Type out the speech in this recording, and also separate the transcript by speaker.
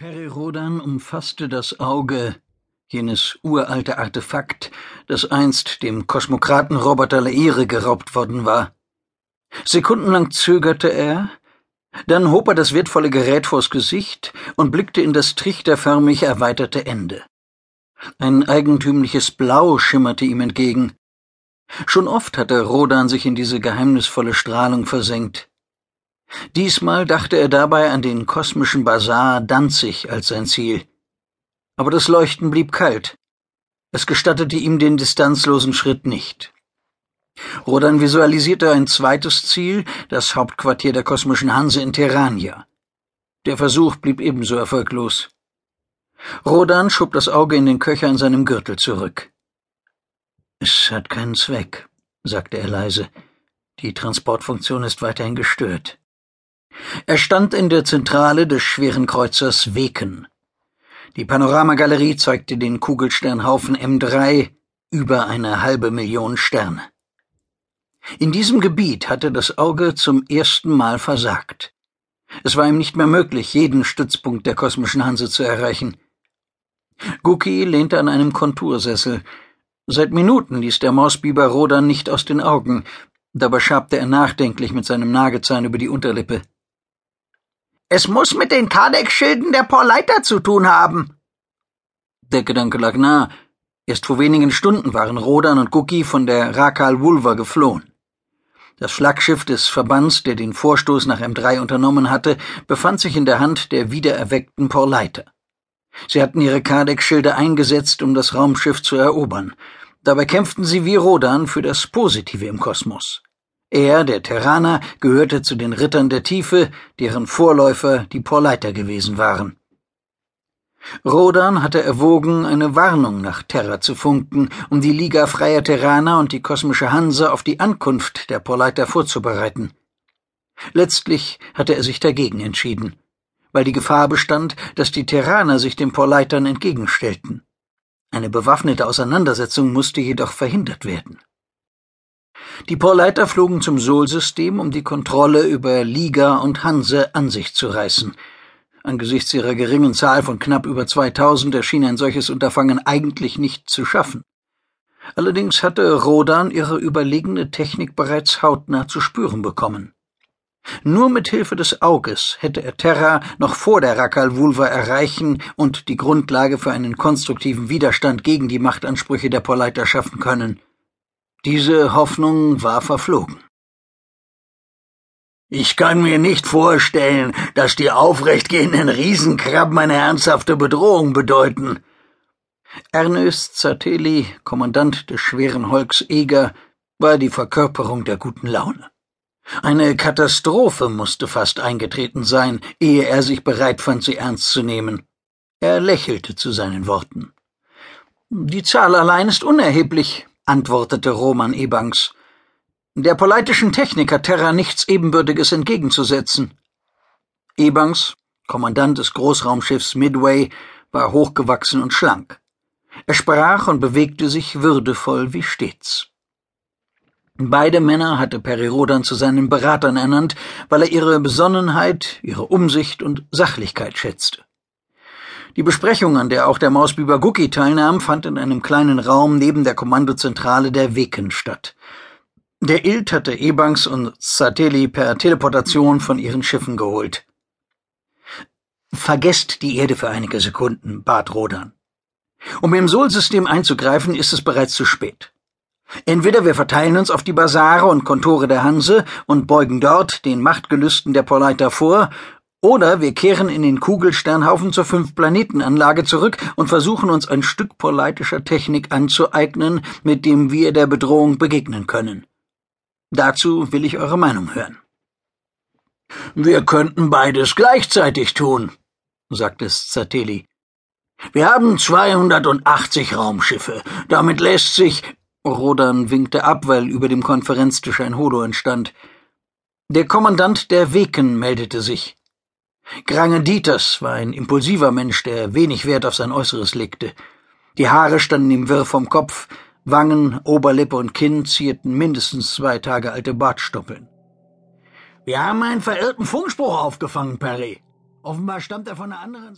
Speaker 1: Peri Rodan umfasste das Auge, jenes uralte Artefakt, das einst dem Kosmokraten Roboter Leire geraubt worden war. Sekundenlang zögerte er, dann hob er das wertvolle Gerät vors Gesicht und blickte in das trichterförmig erweiterte Ende. Ein eigentümliches Blau schimmerte ihm entgegen. Schon oft hatte Rodan sich in diese geheimnisvolle Strahlung versenkt. Diesmal dachte er dabei an den kosmischen Basar Danzig als sein Ziel. Aber das Leuchten blieb kalt. Es gestattete ihm den distanzlosen Schritt nicht. Rodan visualisierte ein zweites Ziel, das Hauptquartier der kosmischen Hanse in Terrania. Der Versuch blieb ebenso erfolglos. Rodan schob das Auge in den Köcher in seinem Gürtel zurück. Es hat keinen Zweck, sagte er leise. Die Transportfunktion ist weiterhin gestört. Er stand in der Zentrale des schweren Kreuzers Weken. Die Panoramagalerie zeigte den Kugelsternhaufen M3 über eine halbe Million Sterne. In diesem Gebiet hatte das Auge zum ersten Mal versagt. Es war ihm nicht mehr möglich, jeden Stützpunkt der kosmischen Hanse zu erreichen. Guki lehnte an einem Kontursessel. Seit Minuten ließ der Mausbiber Rodan nicht aus den Augen. Dabei schabte er nachdenklich mit seinem Nagezahn über die Unterlippe.
Speaker 2: Es muss mit den Kardec-Schilden der Porleiter zu tun haben.
Speaker 1: Der Gedanke lag nah. Erst vor wenigen Stunden waren Rodan und Guki von der Rakal Wulva geflohen. Das Flaggschiff des Verbands, der den Vorstoß nach M3 unternommen hatte, befand sich in der Hand der wiedererweckten Porleiter. Sie hatten ihre Kardec-Schilde eingesetzt, um das Raumschiff zu erobern. Dabei kämpften sie wie Rodan für das Positive im Kosmos. Er, der Terraner, gehörte zu den Rittern der Tiefe, deren Vorläufer die Porleiter gewesen waren. Rodan hatte erwogen, eine Warnung nach Terra zu funken, um die Liga freier Terraner und die kosmische Hanse auf die Ankunft der Porleiter vorzubereiten. Letztlich hatte er sich dagegen entschieden, weil die Gefahr bestand, dass die Terraner sich den Porleitern entgegenstellten. Eine bewaffnete Auseinandersetzung musste jedoch verhindert werden. Die Porleiter flogen zum Sol-System, um die Kontrolle über Liga und Hanse an sich zu reißen. Angesichts ihrer geringen Zahl von knapp über 2000 erschien ein solches Unterfangen eigentlich nicht zu schaffen. Allerdings hatte Rodan ihre überlegene Technik bereits hautnah zu spüren bekommen. Nur mit Hilfe des Auges hätte er Terra noch vor der Rakal Vulva erreichen und die Grundlage für einen konstruktiven Widerstand gegen die Machtansprüche der Porleiter schaffen können. Diese Hoffnung war verflogen.
Speaker 2: Ich kann mir nicht vorstellen, dass die aufrechtgehenden Riesenkrabben eine ernsthafte Bedrohung bedeuten.
Speaker 1: Ernest Zateli, Kommandant des schweren Holks Eger, war die Verkörperung der guten Laune. Eine Katastrophe musste fast eingetreten sein, ehe er sich bereit fand, sie ernst zu nehmen. Er lächelte zu seinen Worten. Die Zahl allein ist unerheblich, antwortete Roman Ebanks. Der politischen Technik hat Terra nichts Ebenbürtiges entgegenzusetzen. Ebanks, Kommandant des Großraumschiffs Midway, war hochgewachsen und schlank. Er sprach und bewegte sich würdevoll wie stets. Beide Männer hatte Perirodan zu seinen Beratern ernannt, weil er ihre Besonnenheit, ihre Umsicht und Sachlichkeit schätzte. Die Besprechung, an der auch der Mausbiber Gucki teilnahm, fand in einem kleinen Raum neben der Kommandozentrale der Weken statt. Der Ilt hatte Ebanks und Sateli per Teleportation von ihren Schiffen geholt. Vergesst die Erde für einige Sekunden, bat Rodan. Um im Sol-System einzugreifen, ist es bereits zu spät. Entweder wir verteilen uns auf die Basare und Kontore der Hanse und beugen dort den Machtgelüsten der Porleiter vor, oder wir kehren in den Kugelsternhaufen zur Fünf-Planeten-Anlage zurück und versuchen uns ein Stück porleitischer Technik anzueignen, mit dem wir der Bedrohung begegnen können. Dazu will ich eure Meinung hören.
Speaker 2: Wir könnten beides gleichzeitig tun, sagte Zateli. Wir haben 280 Raumschiffe. Damit lässt sich.
Speaker 1: Rodan winkte ab, weil über dem Konferenztisch ein Holo entstand. Der Kommandant der Weken meldete sich. Grange Dieters war ein impulsiver Mensch, der wenig Wert auf sein Äußeres legte. Die Haare standen ihm wirr vom Kopf, Wangen, Oberlippe und Kinn zierten mindestens zwei Tage alte Bartstoppeln.
Speaker 2: Wir haben einen verirrten Funkspruch aufgefangen, Perry. Offenbar stammt er von einer anderen